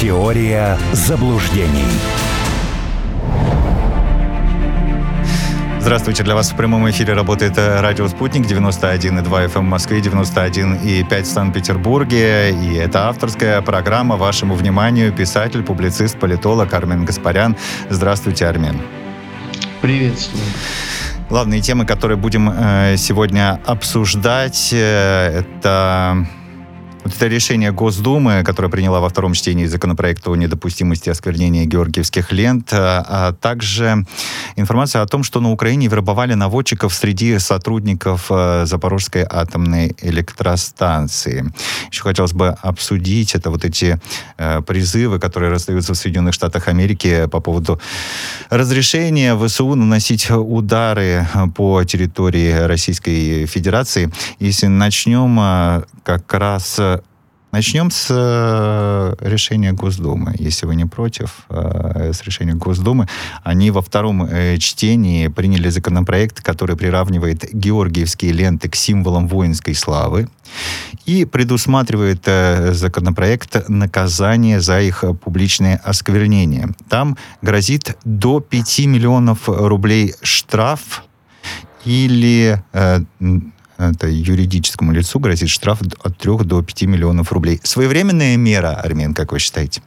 Теория заблуждений. Здравствуйте, для вас в прямом эфире работает э, радио «Спутник» 91,2 FM в Москве, 91,5 в Санкт-Петербурге. И это авторская программа вашему вниманию писатель, публицист, политолог Армен Гаспарян. Здравствуйте, Армен. Приветствую. Главные темы, которые будем э, сегодня обсуждать, э, это вот это решение Госдумы, которое приняла во втором чтении законопроекта о недопустимости осквернения георгиевских лент, а, а также информация о том, что на Украине вербовали наводчиков среди сотрудников э, Запорожской атомной электростанции. Еще хотелось бы обсудить это вот эти э, призывы, которые раздаются в Соединенных Штатах Америки по поводу разрешения ВСУ наносить удары по территории Российской Федерации. Если начнем э, как раз Начнем с э, решения Госдумы. Если вы не против, э, с решения Госдумы. Они во втором э, чтении приняли законопроект, который приравнивает георгиевские ленты к символам воинской славы и предусматривает законопроект наказание за их публичное осквернение. Там грозит до 5 миллионов рублей штраф или это юридическому лицу грозит штраф от 3 до 5 миллионов рублей. Своевременная мера, Армен, как вы считаете?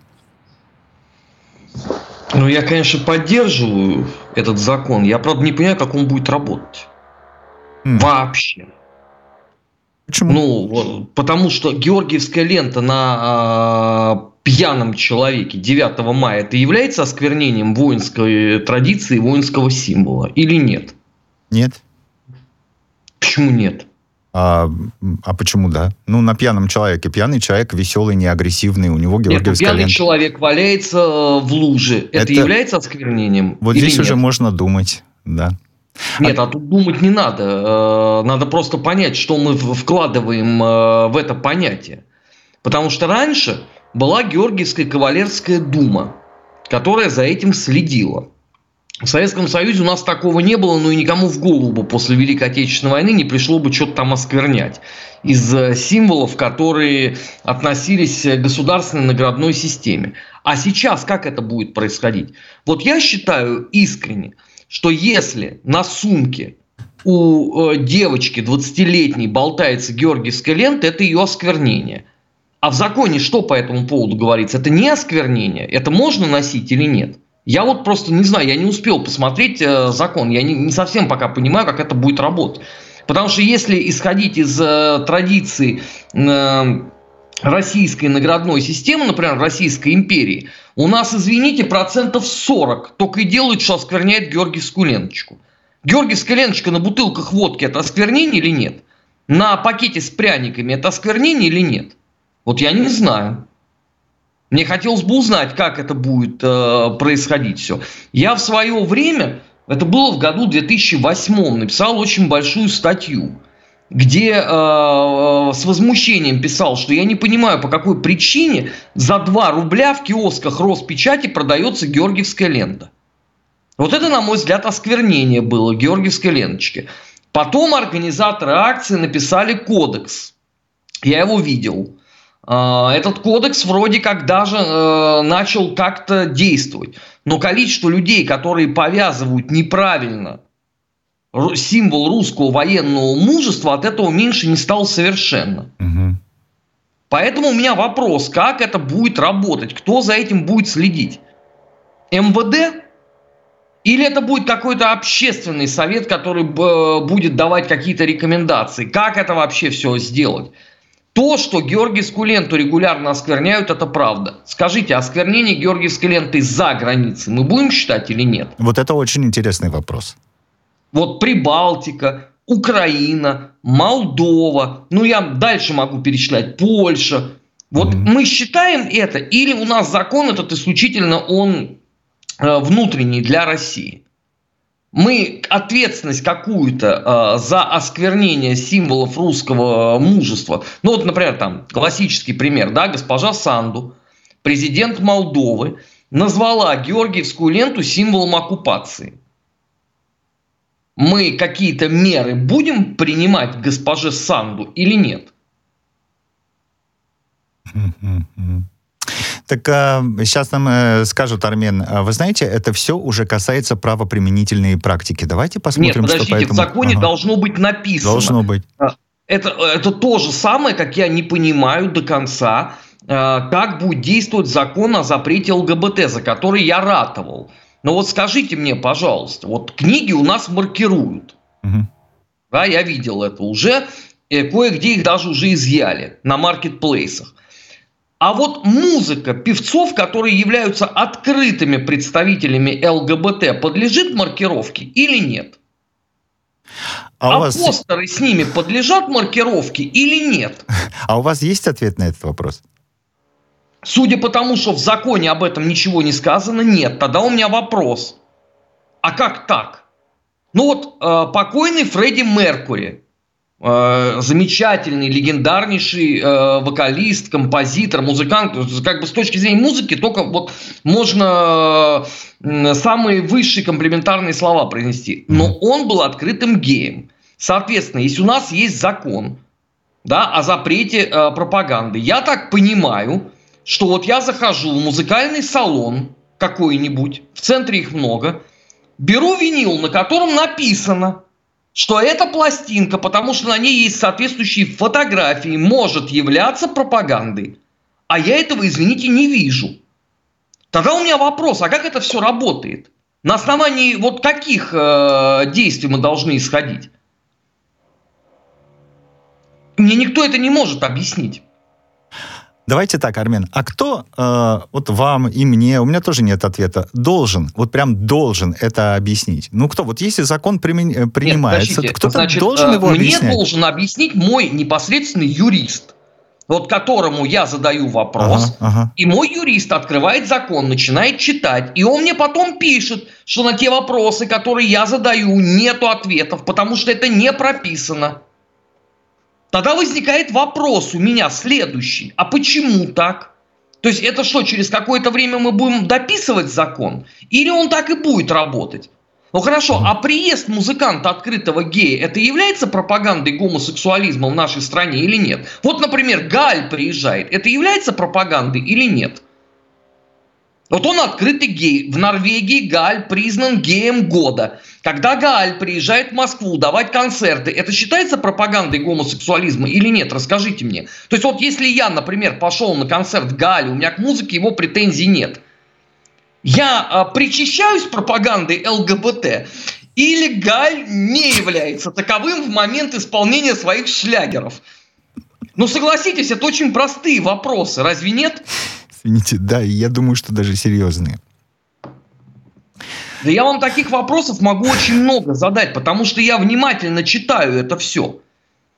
Ну, я, конечно, поддерживаю этот закон. Я, правда, не понимаю, как он будет работать. Mm. Вообще. Почему? Ну, потому что Георгиевская лента на э, пьяном человеке 9 мая это является осквернением воинской традиции, воинского символа или нет? Нет. Почему нет? А, а почему да? Ну, на пьяном человеке. Пьяный человек веселый, не агрессивный, у него георгиевская Нет, ну, пьяный лента. человек валяется э, в луже. Это, это является осквернением? Вот здесь нет? уже можно думать, да. Нет, а... а тут думать не надо. Э, надо просто понять, что мы вкладываем э, в это понятие. Потому что раньше была Георгиевская кавалерская дума, которая за этим следила. В Советском Союзе у нас такого не было, но и никому в голову бы после Великой Отечественной войны не пришло бы что-то там осквернять из э, символов, которые относились к государственной наградной системе. А сейчас как это будет происходить? Вот я считаю искренне, что если на сумке у э, девочки 20-летней болтается георгиевская лента, это ее осквернение. А в законе что по этому поводу говорится? Это не осквернение. Это можно носить или нет? Я вот просто не знаю, я не успел посмотреть э, закон, я не, не совсем пока понимаю, как это будет работать. Потому что если исходить из э, традиции э, российской наградной системы, например, Российской империи, у нас, извините, процентов 40 только и делают, что оскверняет Георгиевскую ленточку. Георгиевская ленточка на бутылках водки – это осквернение или нет? На пакете с пряниками – это осквернение или нет? Вот я не знаю. Мне хотелось бы узнать, как это будет э, происходить все. Я в свое время, это было в году 2008, написал очень большую статью, где э, э, с возмущением писал, что я не понимаю, по какой причине за 2 рубля в киосках Роспечати продается георгиевская лента. Вот это, на мой взгляд, осквернение было георгиевской ленточки. Потом организаторы акции написали кодекс. Я его видел. А, этот кодекс вроде как даже э, начал как-то действовать. Но количество людей, которые повязывают неправильно символ русского военного мужества, от этого меньше не стало совершенно. Угу. Поэтому у меня вопрос, как это будет работать, кто за этим будет следить? МВД? Или это будет какой-то общественный совет, который будет давать какие-то рекомендации? Как это вообще все сделать? То, что георгиевскую ленту регулярно оскверняют, это правда. Скажите, осквернение георгиевской ленты за границей мы будем считать или нет? Вот это очень интересный вопрос. Вот Прибалтика, Украина, Молдова, ну я дальше могу перечислять, Польша. Вот mm-hmm. мы считаем это, или у нас закон этот исключительно он э, внутренний для России? Мы ответственность какую-то э, за осквернение символов русского мужества, ну вот, например, там классический пример, да, госпожа Санду, президент Молдовы, назвала Георгиевскую ленту символом оккупации. Мы какие-то меры будем принимать госпоже Санду или нет? Так а, сейчас нам э, скажут, Армен, а вы знаете, это все уже касается правоприменительной практики. Давайте посмотрим, Нет, подождите, что по этому... в законе ага. должно быть написано. Должно быть. А, это, это то же самое, как я не понимаю до конца, э, как будет действовать закон о запрете ЛГБТ, за который я ратовал. Но вот скажите мне, пожалуйста, вот книги у нас маркируют. Угу. Да, я видел это уже. Кое-где их даже уже изъяли на маркетплейсах. А вот музыка певцов, которые являются открытыми представителями ЛГБТ, подлежит маркировке или нет? А, а вас... постеры с ними подлежат маркировке или нет? А у вас есть ответ на этот вопрос? Судя по тому, что в законе об этом ничего не сказано, нет. Тогда у меня вопрос. А как так? Ну вот э, покойный Фредди Меркури, замечательный, легендарнейший э, вокалист, композитор, музыкант. Как бы с точки зрения музыки только вот можно э, самые высшие комплементарные слова произнести. Но он был открытым геем. Соответственно, если у нас есть закон да, о запрете э, пропаганды, я так понимаю, что вот я захожу в музыкальный салон какой-нибудь, в центре их много, беру винил, на котором написано – что эта пластинка, потому что на ней есть соответствующие фотографии, может являться пропагандой. А я этого, извините, не вижу. Тогда у меня вопрос, а как это все работает? На основании вот каких э, действий мы должны исходить? Мне никто это не может объяснить. Давайте так, Армен, а кто э, вот вам и мне, у меня тоже нет ответа, должен, вот прям должен это объяснить? Ну кто, вот если закон примен, э, принимается, нет, кто-то значит, должен э, его мне объяснять? Мне должен объяснить мой непосредственный юрист, вот которому я задаю вопрос, ага, ага. и мой юрист открывает закон, начинает читать, и он мне потом пишет, что на те вопросы, которые я задаю, нету ответов, потому что это не прописано. Тогда возникает вопрос у меня следующий. А почему так? То есть это что, через какое-то время мы будем дописывать закон? Или он так и будет работать? Ну хорошо, а приезд музыканта открытого гея, это является пропагандой гомосексуализма в нашей стране или нет? Вот, например, Галь приезжает, это является пропагандой или нет? Вот он открытый гей. В Норвегии Галь признан геем года. Когда Галь приезжает в Москву давать концерты, это считается пропагандой гомосексуализма или нет? Расскажите мне. То есть вот если я, например, пошел на концерт Галя, у меня к музыке его претензий нет. Я а, причащаюсь пропагандой ЛГБТ или Галь не является таковым в момент исполнения своих шлягеров? Ну согласитесь, это очень простые вопросы, разве нет? Извините, да, я думаю, что даже серьезные. Да я вам таких вопросов могу очень много задать, потому что я внимательно читаю это все.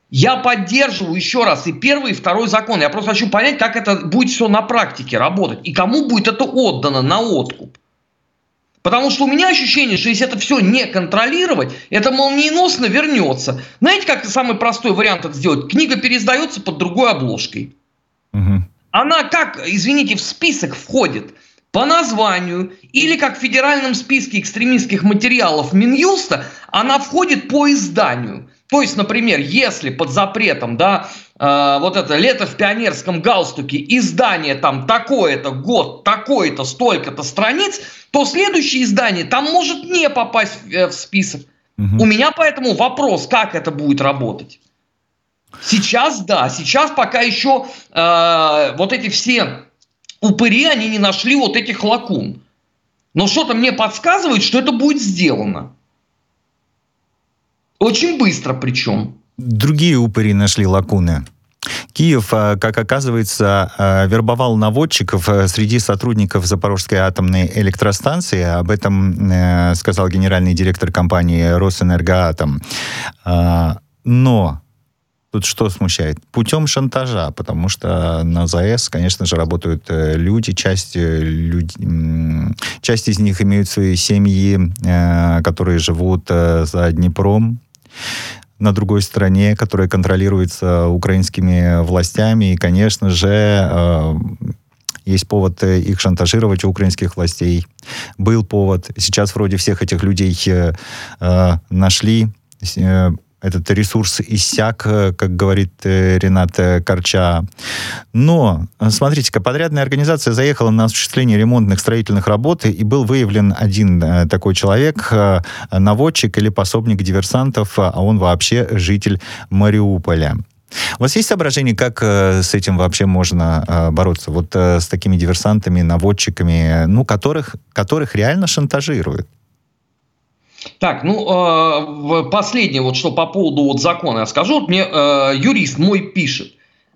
Я поддерживаю еще раз и первый, и второй закон. Я просто хочу понять, как это будет все на практике работать. И кому будет это отдано на откуп. Потому что у меня ощущение, что если это все не контролировать, это молниеносно вернется. Знаете, как самый простой вариант это сделать? Книга переиздается под другой обложкой. Она как, извините, в список входит по названию или как в федеральном списке экстремистских материалов Минюста, она входит по изданию. То есть, например, если под запретом, да, э, вот это лето в пионерском галстуке, издание там такое-то, год, такой-то, столько-то страниц, то следующее издание там может не попасть в, э, в список. Угу. У меня поэтому вопрос, как это будет работать. Сейчас да, сейчас пока еще э, вот эти все упыри, они не нашли вот этих лакун. Но что-то мне подсказывает, что это будет сделано. Очень быстро причем. Другие упыри нашли лакуны. Киев, э, как оказывается, э, вербовал наводчиков э, среди сотрудников Запорожской атомной электростанции. Об этом сказал генеральный директор компании «Росэнергоатом». Но Тут что смущает? Путем шантажа, потому что на ЗАЭС, конечно же, работают э, люди, часть, э, люди, часть из них имеют свои семьи, э, которые живут за Днепром, на другой стороне, которая контролируется украинскими властями. И, конечно же, есть повод их шантажировать у украинских властей. Был повод. Сейчас вроде всех этих людей нашли этот ресурс иссяк, э, как говорит э, Ренат э, Корча. Но, смотрите-ка, подрядная организация заехала на осуществление ремонтных строительных работ, и был выявлен один такой человек, наводчик или пособник диверсантов, а он вообще житель Мариуполя. У вас есть соображение, как с этим вообще можно бороться? Вот с такими диверсантами, наводчиками, ну, которых, которых реально шантажируют? Так, ну, э, последнее, вот что по поводу вот закона я скажу. Вот мне э, юрист мой пишет.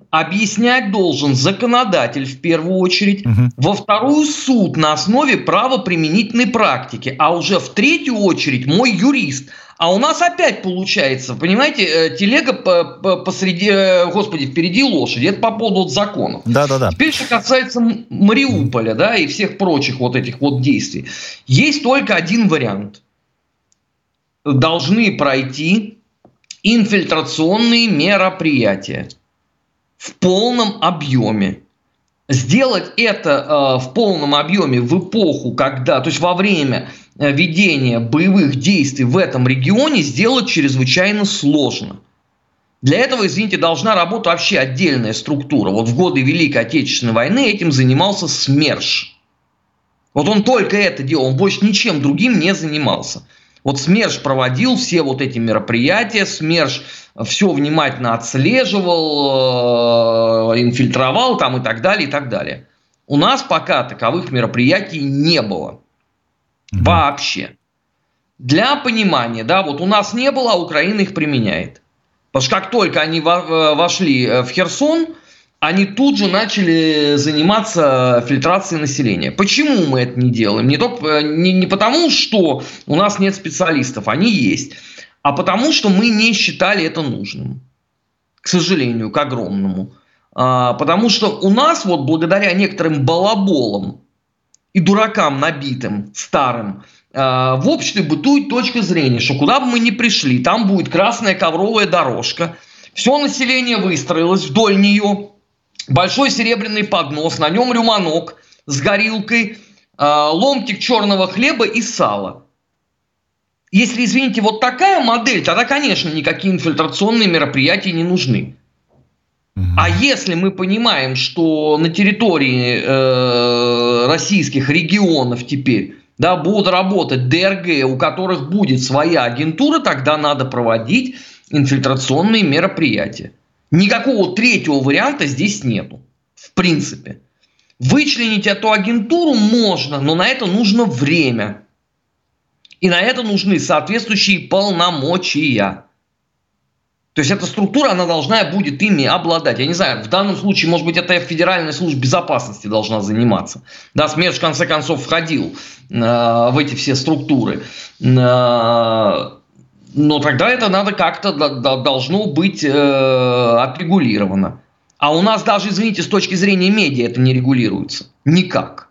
Объяснять должен законодатель в первую очередь, угу. во вторую суд на основе правоприменительной практики, а уже в третью очередь мой юрист. А у нас опять получается, понимаете, э, телега посреди, господи, впереди лошади. Это по поводу вот законов. Да, да, да. Теперь, что касается Мариуполя, да, и всех прочих вот этих вот действий. Есть только один вариант – должны пройти инфильтрационные мероприятия в полном объеме. Сделать это э, в полном объеме в эпоху, когда, то есть во время э, ведения боевых действий в этом регионе сделать чрезвычайно сложно. Для этого, извините, должна работать вообще отдельная структура. Вот в годы Великой Отечественной войны этим занимался СМЕРШ. Вот он только это делал, он больше ничем другим не занимался. Вот СМЕРШ проводил все вот эти мероприятия, СМЕРШ все внимательно отслеживал, э, инфильтровал там и так далее, и так далее. У нас пока таковых мероприятий не было. Вообще. Для понимания, да, вот у нас не было, а Украина их применяет. Потому что как только они э, вошли э, в Херсон, они тут же начали заниматься фильтрацией населения. Почему мы это не делаем? Не, только, не, не потому, что у нас нет специалистов, они есть, а потому, что мы не считали это нужным. К сожалению, к огромному. А, потому что у нас вот благодаря некоторым балаболам и дуракам набитым, старым, а, в обществе бытует точка зрения, что куда бы мы ни пришли, там будет красная ковровая дорожка, все население выстроилось вдоль нее, большой серебряный поднос, на нем рюманок с горилкой, а, ломтик черного хлеба и сала. Если, извините, вот такая модель, тогда, конечно, никакие инфильтрационные мероприятия не нужны. А если мы понимаем, что на территории э, российских регионов теперь да, будут работать ДРГ, у которых будет своя агентура, тогда надо проводить инфильтрационные мероприятия. Никакого третьего варианта здесь нету. В принципе. Вычленить эту агентуру можно, но на это нужно время. И на это нужны соответствующие полномочия. То есть эта структура, она должна будет ими обладать. Я не знаю, в данном случае, может быть, это Федеральная служба безопасности должна заниматься. Да, СМЕРШ, в конце концов, входил э, в эти все структуры. Э, но тогда это надо как-то должно быть э, отрегулировано. А у нас даже, извините, с точки зрения медиа это не регулируется. Никак.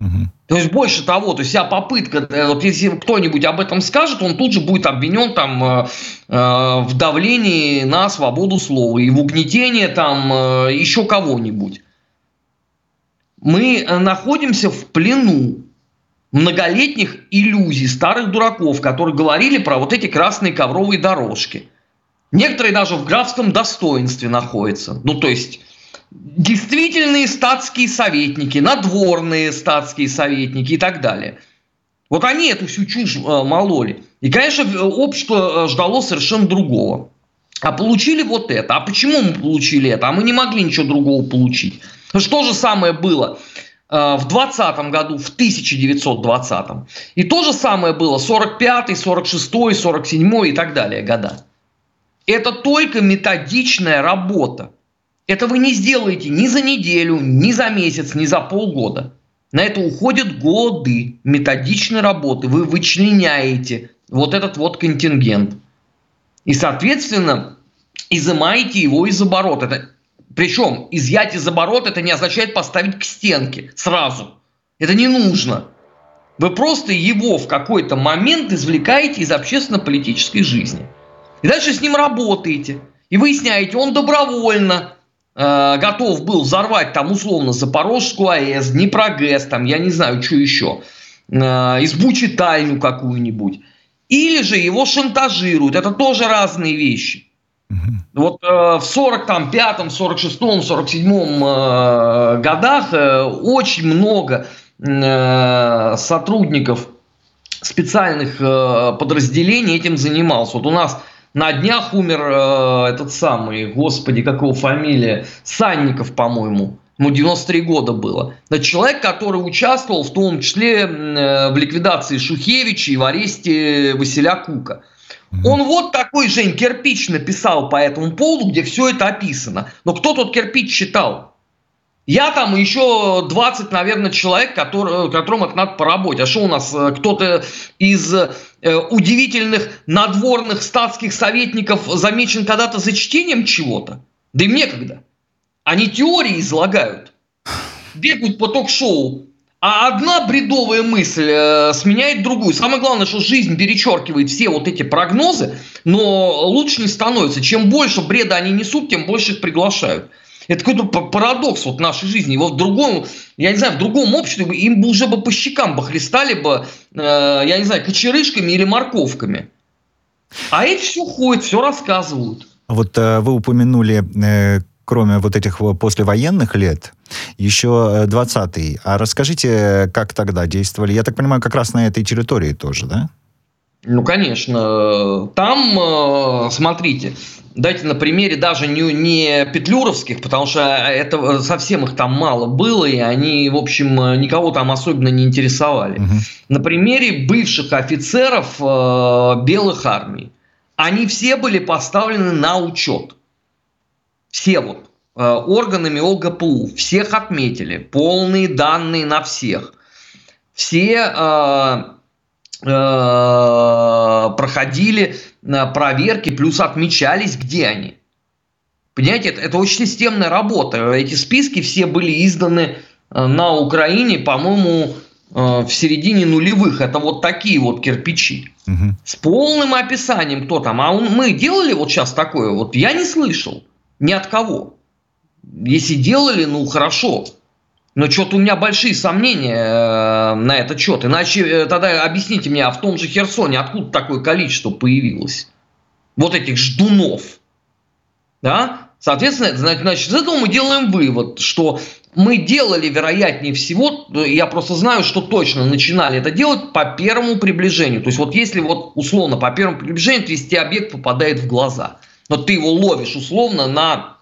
Угу. То есть больше того, то есть вся попытка, э, вот если кто-нибудь об этом скажет, он тут же будет обвинен там э, э, в давлении на свободу слова и в угнетении там э, еще кого-нибудь. Мы э, находимся в плену многолетних иллюзий старых дураков, которые говорили про вот эти красные ковровые дорожки. Некоторые даже в графском достоинстве находятся. Ну, то есть, действительные статские советники, надворные статские советники и так далее. Вот они эту всю чушь э, мололи. И, конечно, общество э, ждало совершенно другого. А получили вот это. А почему мы получили это? А мы не могли ничего другого получить. Что же самое было Э, в 20 году, в 1920. И то же самое было 45, 46, 47 и так далее года. Это только методичная работа. Это вы не сделаете ни за неделю, ни за месяц, ни за полгода. На это уходят годы методичной работы. Вы вычленяете вот этот вот контингент. И, соответственно, изымаете его из оборота. Это причем изъять из оборота это не означает поставить к стенке сразу. Это не нужно. Вы просто его в какой-то момент извлекаете из общественно-политической жизни. И дальше с ним работаете. И выясняете, он добровольно э, готов был взорвать там условно Запорожскую АЭС, Днепрогэс, там я не знаю, что еще, э, избу читальню какую-нибудь. или же его шантажируют. Это тоже разные вещи. Вот э, в 45-м, 46-м, 47-м э, годах э, очень много э, сотрудников специальных э, подразделений этим занимался. Вот у нас на днях умер э, этот самый, господи, как его фамилия, Санников, по-моему. Ему 93 года было. Это человек, который участвовал в том числе э, в ликвидации Шухевича и в аресте Василя Кука. Он вот такой, Жень, кирпич написал по этому поводу, где все это описано. Но кто тот кирпич читал? Я там еще 20, наверное, человек, который, которым это надо поработать. А что у нас, э, кто-то из э, удивительных надворных статских советников замечен когда-то за чтением чего-то? Да им некогда. Они теории излагают. Бегают по ток-шоу. А одна бредовая мысль э, сменяет другую. Самое главное, что жизнь перечеркивает все вот эти прогнозы, но лучше не становится. Чем больше бреда они несут, тем больше их приглашают. Это какой-то парадокс вот нашей жизни. Его в другом, я не знаю, в другом обществе им бы уже бы по щекам бы хлестали бы, э, я не знаю, кочерышками или морковками. А эти все ходят, все рассказывают. Вот э, вы упомянули э, кроме вот этих послевоенных лет, еще 20-й. А расскажите, как тогда действовали? Я так понимаю, как раз на этой территории тоже, да? Ну, конечно. Там, э, смотрите, дайте на примере даже не, не петлюровских, потому что это совсем их там мало было, и они, в общем, никого там особенно не интересовали. Угу. На примере бывших офицеров э, белых армий. Они все были поставлены на учет все вот э, органами ОГПУ, всех отметили, полные данные на всех. Все э, э, проходили э, проверки, плюс отмечались, где они. Понимаете, это, это очень системная работа. Эти списки все были изданы э, на Украине, по-моему, в середине нулевых. Это вот такие вот кирпичи. Угу. С полным описанием, кто там. А он, мы делали вот сейчас такое, вот я не слышал. Ни от кого. Если делали, ну хорошо. Но что-то у меня большие сомнения э, на этот счет. Иначе э, тогда объясните мне, а в том же Херсоне откуда такое количество появилось? Вот этих ждунов. Да? Соответственно, значит, из этого мы делаем вывод, что мы делали, вероятнее всего, я просто знаю, что точно начинали это делать по первому приближению. То есть вот если вот условно по первому приближению, то есть объект попадает в глаза – но ты его ловишь условно на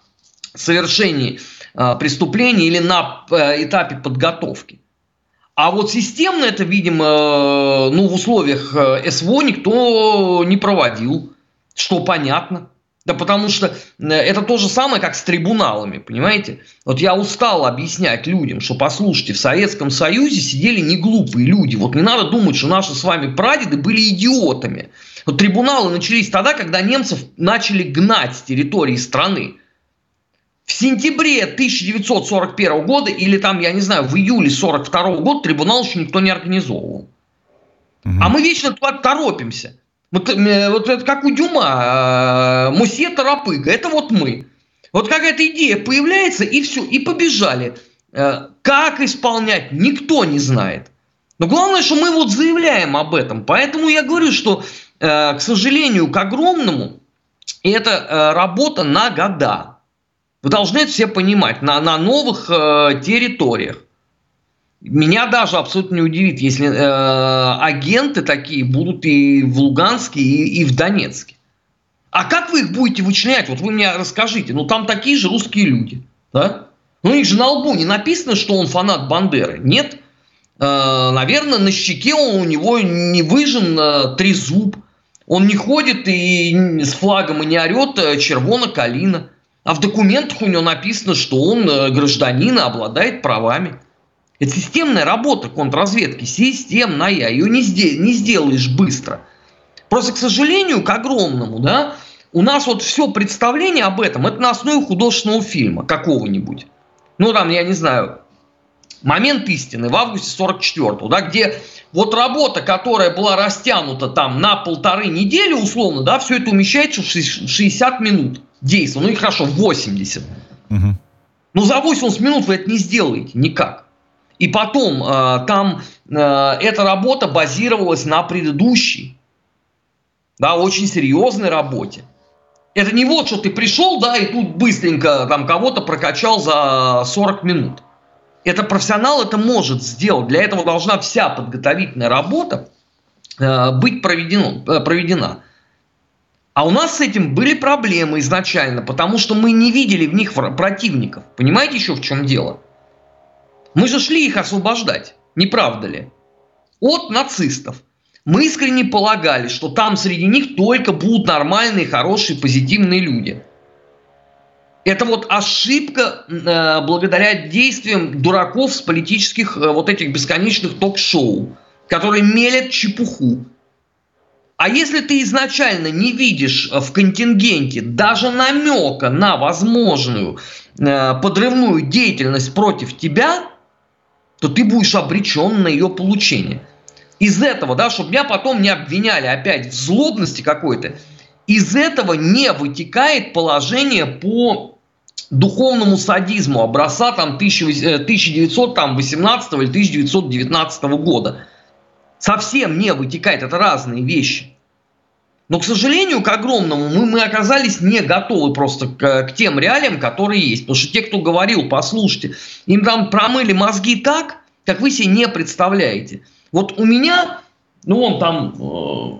совершении э, преступления или на э, этапе подготовки. А вот системно это, видимо, э, ну, в условиях э, СВО никто не проводил, что понятно. Да потому что это то же самое, как с трибуналами, понимаете? Вот я устал объяснять людям, что, послушайте, в Советском Союзе сидели не глупые люди. Вот не надо думать, что наши с вами прадеды были идиотами. Вот трибуналы начались тогда, когда немцев начали гнать с территории страны. В сентябре 1941 года или там, я не знаю, в июле 1942 года трибунал еще никто не организовывал. Угу. А мы вечно туда торопимся. Вот, э, вот это как у Дюма, э, Мусе Тарапыга, это вот мы. Вот какая-то идея появляется, и все, и побежали. Э, как исполнять, никто не знает. Но главное, что мы вот заявляем об этом. Поэтому я говорю, что Э, к сожалению, к огромному, это э, работа на года. Вы должны это все понимать, на, на новых э, территориях. Меня даже абсолютно не удивит, если э, агенты такие будут и в Луганске, и, и в Донецке. А как вы их будете вычленять? Вот вы мне расскажите. Ну, там такие же русские люди. Да? Ну, у них же на лбу не написано, что он фанат Бандеры. Нет. Э, наверное, на щеке у него не выжжен э, трезуб. Он не ходит и с флагом и не орет э, червона-калина. А в документах у него написано, что он э, гражданин и обладает правами. Это системная работа контрразведки, системная, ее не, сдел- не сделаешь быстро. Просто, к сожалению, к огромному, да, у нас вот все представление об этом, это на основе художественного фильма какого-нибудь. Ну, там, я не знаю, момент истины в августе 44-го, да, где вот работа, которая была растянута там на полторы недели условно, да, все это умещается в 60 минут действия. Ну и хорошо, 80. Угу. Но за 80 минут вы это не сделаете никак. И потом э, там э, эта работа базировалась на предыдущей. да, очень серьезной работе. Это не вот, что ты пришел, да, и тут быстренько там кого-то прокачал за 40 минут. Это профессионал это может сделать. Для этого должна вся подготовительная работа э, быть э, проведена. А у нас с этим были проблемы изначально, потому что мы не видели в них противников. Понимаете еще в чем дело? Мы же шли их освобождать, не правда ли? От нацистов. Мы искренне полагали, что там среди них только будут нормальные, хорошие, позитивные люди. Это вот ошибка э, благодаря действиям дураков с политических э, вот этих бесконечных ток-шоу, которые мелят чепуху. А если ты изначально не видишь в контингенте даже намека на возможную э, подрывную деятельность против тебя, то ты будешь обречен на ее получение из этого, да, чтобы меня потом не обвиняли опять в злобности какой-то, из этого не вытекает положение по духовному садизму образца там 1918 э, или 1919 года. Совсем не вытекает, это разные вещи. Но, к сожалению, к огромному, мы, мы оказались не готовы просто к, к тем реалиям, которые есть. Потому что те, кто говорил, послушайте, им там промыли мозги так, как вы себе не представляете. Вот у меня, ну он там э,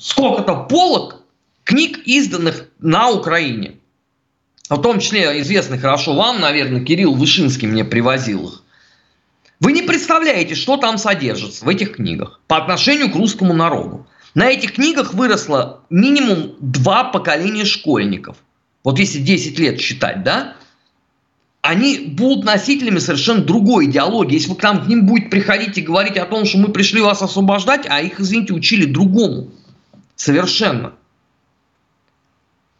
сколько-то полок книг, изданных на Украине. В том числе известный хорошо вам, наверное, Кирилл Вышинский мне привозил их. Вы не представляете, что там содержится в этих книгах по отношению к русскому народу. На этих книгах выросло минимум два поколения школьников. Вот если 10 лет считать, да? они будут носителями совершенно другой идеологии. Если вы к нам к ним будете приходить и говорить о том, что мы пришли вас освобождать, а их, извините, учили другому. Совершенно.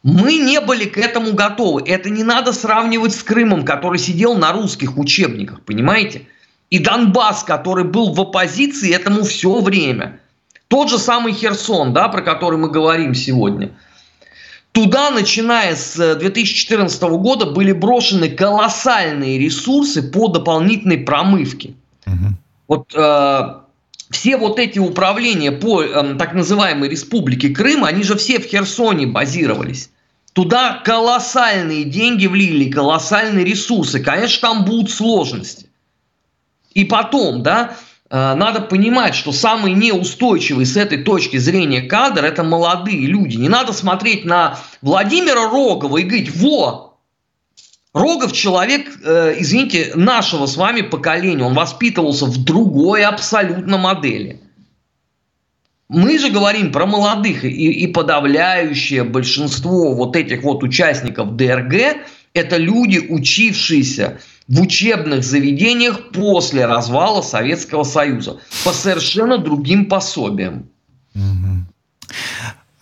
Мы не были к этому готовы. Это не надо сравнивать с Крымом, который сидел на русских учебниках, понимаете? И Донбасс, который был в оппозиции этому все время. Тот же самый Херсон, да, про который мы говорим сегодня – Туда, начиная с 2014 э, года, были брошены колоссальные ресурсы по дополнительной промывке. Угу. Вот э, все вот эти управления по э, так называемой республике Крым, они же все в Херсоне базировались. Туда колоссальные деньги влили, колоссальные ресурсы. Конечно, там будут сложности. И потом, да, Э, надо понимать, что самый неустойчивый с этой точки зрения кадр – это молодые люди. Не надо смотреть на Владимира Рогова и говорить, во, Рогов человек, э, извините, нашего с вами поколения. Он воспитывался в другой абсолютно модели. Мы же говорим про молодых, и, и подавляющее большинство вот этих вот участников ДРГ – это люди, учившиеся в учебных заведениях после развала Советского Союза по совершенно другим пособиям.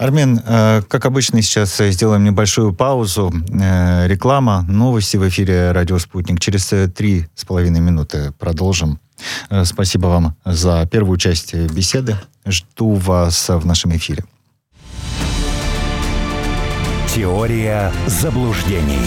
Армен, э, как обычно, сейчас сделаем небольшую паузу. Э, реклама, новости в эфире «Радио Спутник». Через э, три с половиной минуты продолжим. Спасибо вам за первую часть беседы. Жду вас в нашем эфире. Теория заблуждений.